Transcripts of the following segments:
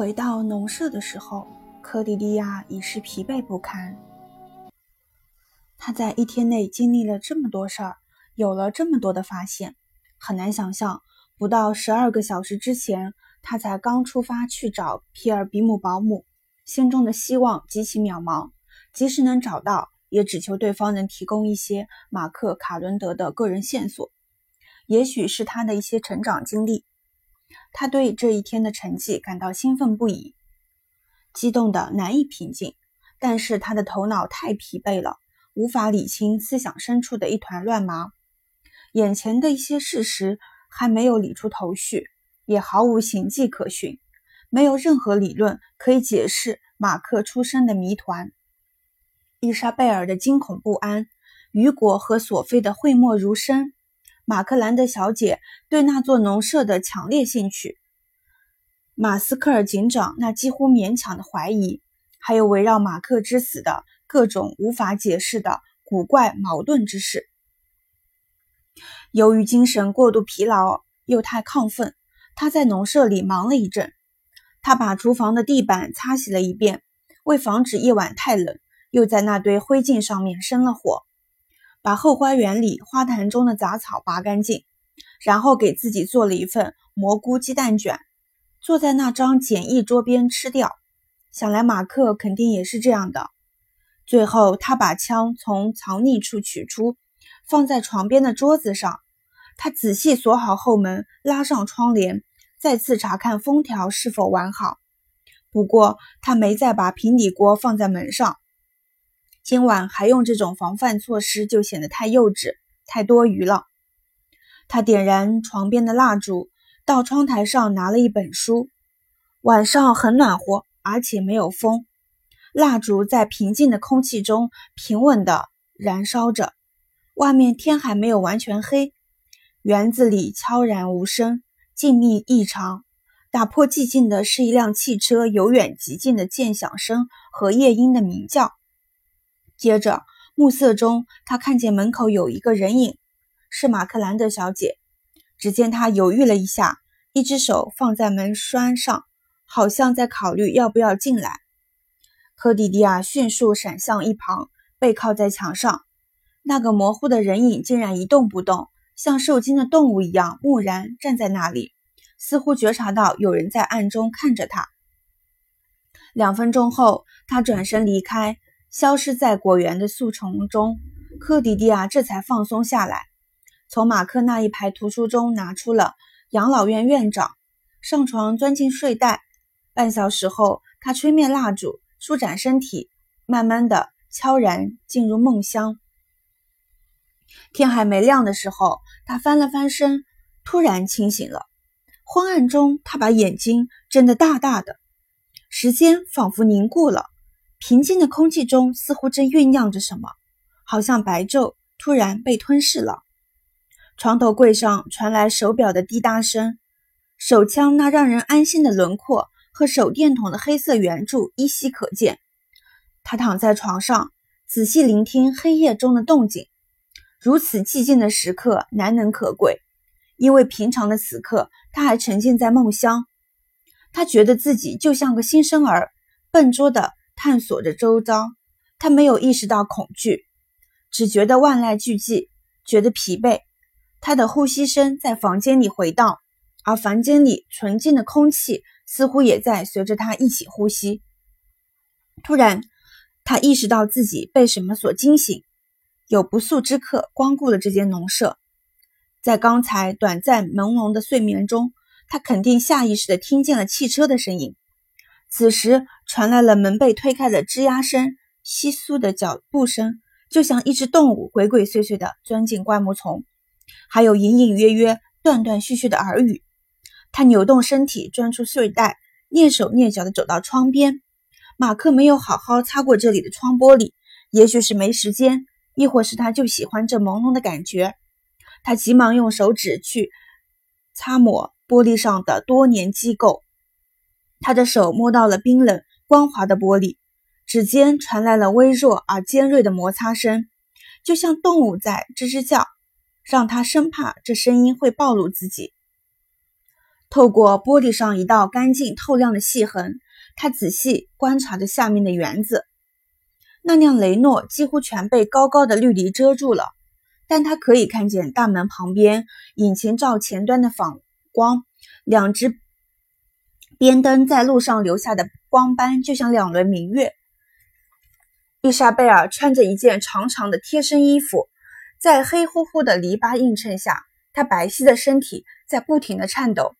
回到农舍的时候，科迪利亚已是疲惫不堪。他在一天内经历了这么多事儿，有了这么多的发现，很难想象，不到十二个小时之前，他才刚出发去找皮尔比姆保姆，心中的希望极其渺茫。即使能找到，也只求对方能提供一些马克·卡伦德的个人线索，也许是他的一些成长经历。他对这一天的成绩感到兴奋不已，激动得难以平静。但是他的头脑太疲惫了，无法理清思想深处的一团乱麻。眼前的一些事实还没有理出头绪，也毫无形迹可循，没有任何理论可以解释马克出生的谜团。伊莎贝尔的惊恐不安，雨果和索菲的讳莫如深。马克兰德小姐对那座农舍的强烈兴趣，马斯克尔警长那几乎勉强的怀疑，还有围绕马克之死的各种无法解释的古怪矛盾之事。由于精神过度疲劳又太亢奋，他在农舍里忙了一阵。他把厨房的地板擦洗了一遍，为防止夜晚太冷，又在那堆灰烬上面生了火。把后花园里花坛中的杂草拔干净，然后给自己做了一份蘑菇鸡蛋卷，坐在那张简易桌边吃掉。想来马克肯定也是这样的。最后，他把枪从藏匿处取出，放在床边的桌子上。他仔细锁好后门，拉上窗帘，再次查看封条是否完好。不过，他没再把平底锅放在门上。今晚还用这种防范措施，就显得太幼稚、太多余了。他点燃床边的蜡烛，到窗台上拿了一本书。晚上很暖和，而且没有风。蜡烛在平静的空气中平稳地燃烧着。外面天还没有完全黑，园子里悄然无声，静谧异常。打破寂静的是一辆汽车由远及近的渐响声和夜莺的鸣叫。接着，暮色中，他看见门口有一个人影，是马克兰德小姐。只见她犹豫了一下，一只手放在门栓上，好像在考虑要不要进来。科迪迪亚迅速闪向一旁，背靠在墙上。那个模糊的人影竟然一动不动，像受惊的动物一样木然站在那里，似乎觉察到有人在暗中看着他。两分钟后，他转身离开。消失在果园的树丛中，科迪迪亚这才放松下来，从马克那一排图书中拿出了《养老院院长》，上床钻进睡袋。半小时后，他吹灭蜡烛，舒展身体，慢慢的、悄然进入梦乡。天还没亮的时候，他翻了翻身，突然清醒了。昏暗中，他把眼睛睁得大大的，时间仿佛凝固了。平静的空气中似乎正酝酿着什么，好像白昼突然被吞噬了。床头柜上传来手表的滴答声，手枪那让人安心的轮廓和手电筒的黑色圆柱依稀可见。他躺在床上，仔细聆听黑夜中的动静。如此寂静的时刻难能可贵，因为平常的此刻他还沉浸在梦乡。他觉得自己就像个新生儿，笨拙的。探索着周遭，他没有意识到恐惧，只觉得万籁俱寂，觉得疲惫。他的呼吸声在房间里回荡，而房间里纯净的空气似乎也在随着他一起呼吸。突然，他意识到自己被什么所惊醒，有不速之客光顾了这间农舍。在刚才短暂朦胧的睡眠中，他肯定下意识地听见了汽车的声音。此时传来了门被推开的吱呀声、窸窣的脚步声，就像一只动物鬼鬼祟祟地钻进灌木丛，还有隐隐约约、断断续续的耳语。他扭动身体，钻出睡袋，蹑手蹑脚地走到窗边。马克没有好好擦过这里的窗玻璃，也许是没时间，亦或是他就喜欢这朦胧的感觉。他急忙用手指去擦抹玻璃上的多年积垢。他的手摸到了冰冷光滑的玻璃，指尖传来了微弱而尖锐的摩擦声，就像动物在吱吱叫，让他生怕这声音会暴露自己。透过玻璃上一道干净透亮的细痕，他仔细观察着下面的园子。那辆雷诺几乎全被高高的绿篱遮住了，但他可以看见大门旁边引擎罩前端的反光，两只边灯在路上留下的光斑就像两轮明月。伊莎贝尔穿着一件长长的贴身衣服，在黑乎乎的篱笆映衬下，她白皙的身体在不停地颤抖。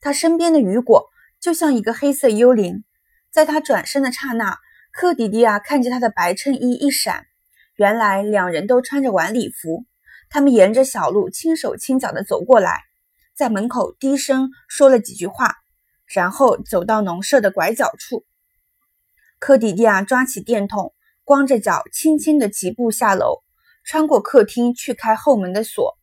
她身边的雨果就像一个黑色幽灵，在她转身的刹那，克迪迪亚看见她的白衬衣一闪，原来两人都穿着晚礼服。他们沿着小路轻手轻脚地走过来，在门口低声说了几句话，然后走到农舍的拐角处。克迪迪亚抓起电筒。光着脚，轻轻的疾步下楼，穿过客厅去开后门的锁。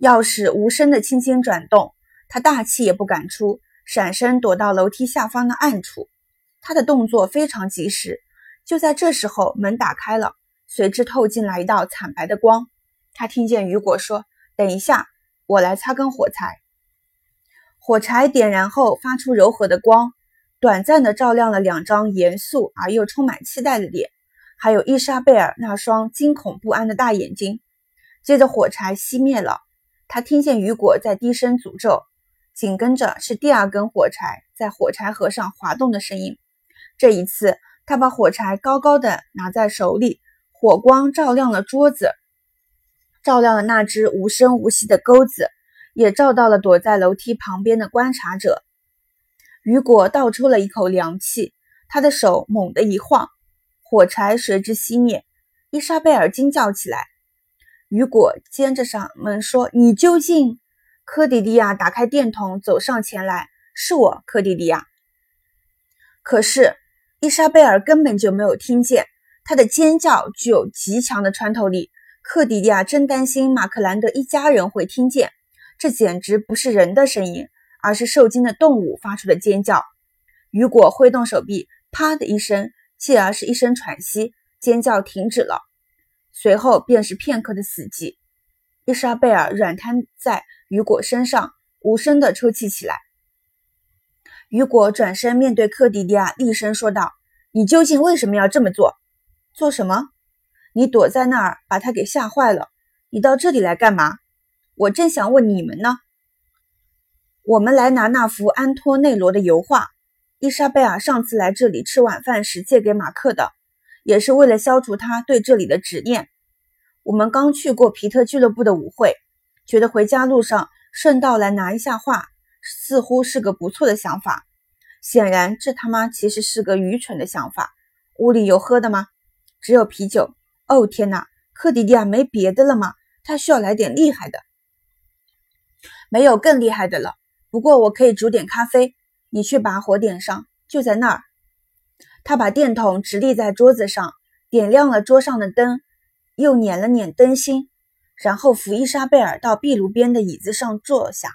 钥匙无声的轻轻转动，他大气也不敢出，闪身躲到楼梯下方的暗处。他的动作非常及时。就在这时候，门打开了，随之透进来一道惨白的光。他听见雨果说：“等一下，我来擦根火柴。”火柴点燃后，发出柔和的光。短暂的照亮了两张严肃而又充满期待的脸，还有伊莎贝尔那双惊恐不安的大眼睛。接着火柴熄灭了，他听见雨果在低声诅咒，紧跟着是第二根火柴在火柴盒上滑动的声音。这一次，他把火柴高高的拿在手里，火光照亮了桌子，照亮了那只无声无息的钩子，也照到了躲在楼梯旁边的观察者。雨果倒抽了一口凉气，他的手猛地一晃，火柴随之熄灭。伊莎贝尔惊叫起来。雨果尖着嗓门说：“你究竟？”科迪迪亚打开电筒，走上前来：“是我，科迪迪亚。”可是伊莎贝尔根本就没有听见，他的尖叫具有极强的穿透力。克迪迪亚真担心马克兰德一家人会听见，这简直不是人的声音。而是受惊的动物发出的尖叫。雨果挥动手臂，啪的一声，继而是一声喘息，尖叫停止了。随后便是片刻的死寂。伊莎贝尔软瘫在雨果身上，无声地抽泣起来。雨果转身面对克迪迪亚，厉声说道：“你究竟为什么要这么做？做什么？你躲在那儿，把他给吓坏了。你到这里来干嘛？我正想问你们呢。”我们来拿那幅安托内罗的油画。伊莎贝尔上次来这里吃晚饭时借给马克的，也是为了消除他对这里的执念。我们刚去过皮特俱乐部的舞会，觉得回家路上顺道来拿一下画，似乎是个不错的想法。显然，这他妈其实是个愚蠢的想法。屋里有喝的吗？只有啤酒。哦天哪，克迪迪亚没别的了吗？他需要来点厉害的。没有更厉害的了。不过我可以煮点咖啡，你去把火点上，就在那儿。他把电筒直立在桌子上，点亮了桌上的灯，又捻了捻灯芯，然后扶伊莎贝尔到壁炉边的椅子上坐下。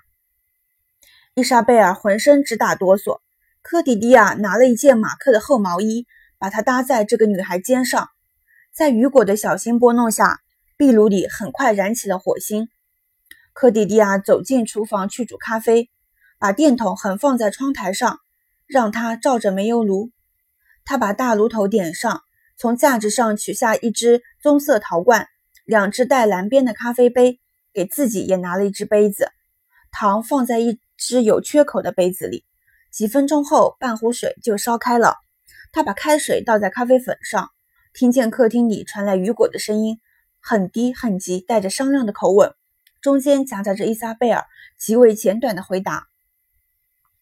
伊莎贝尔浑身直打哆嗦。科迪迪亚拿了一件马克的厚毛衣，把它搭在这个女孩肩上。在雨果的小心拨弄下，壁炉里很快燃起了火星。科迪迪亚走进厨房去煮咖啡。把电筒横放在窗台上，让它照着煤油炉。他把大炉头点上，从架子上取下一只棕色陶罐，两只带蓝边的咖啡杯，给自己也拿了一只杯子。糖放在一只有缺口的杯子里。几分钟后，半壶水就烧开了。他把开水倒在咖啡粉上，听见客厅里传来雨果的声音，很低很急，带着商量的口吻，中间夹杂着伊莎贝尔极为简短的回答。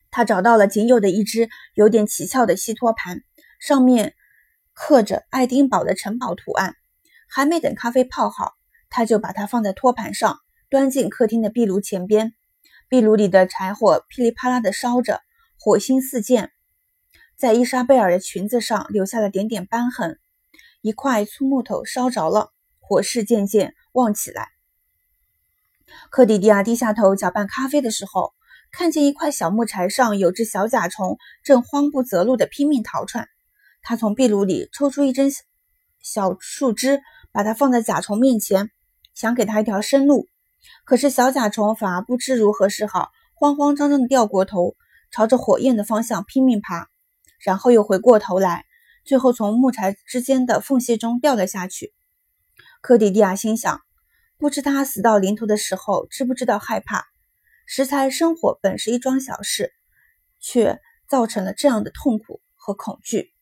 他找到了仅有的一只有点奇俏的锡托盘，上面刻着爱丁堡的城堡图案。还没等咖啡泡好，他就把它放在托盘上，端进客厅的壁炉前边。壁炉里的柴火噼里啪啦地烧着，火星四溅，在伊莎贝尔的裙子上留下了点点斑痕。一块粗木头烧着了，火势渐渐旺起来。克迪迪亚低下头搅拌咖啡的时候。看见一块小木柴上有只小甲虫，正慌不择路地拼命逃窜。他从壁炉里抽出一根小树枝，把它放在甲虫面前，想给它一条生路。可是小甲虫反而不知如何是好，慌慌张张地掉过头，朝着火焰的方向拼命爬，然后又回过头来，最后从木柴之间的缝隙中掉了下去。科迪蒂亚心想：不知他死到临头的时候知不知道害怕？食材生火本是一桩小事，却造成了这样的痛苦和恐惧。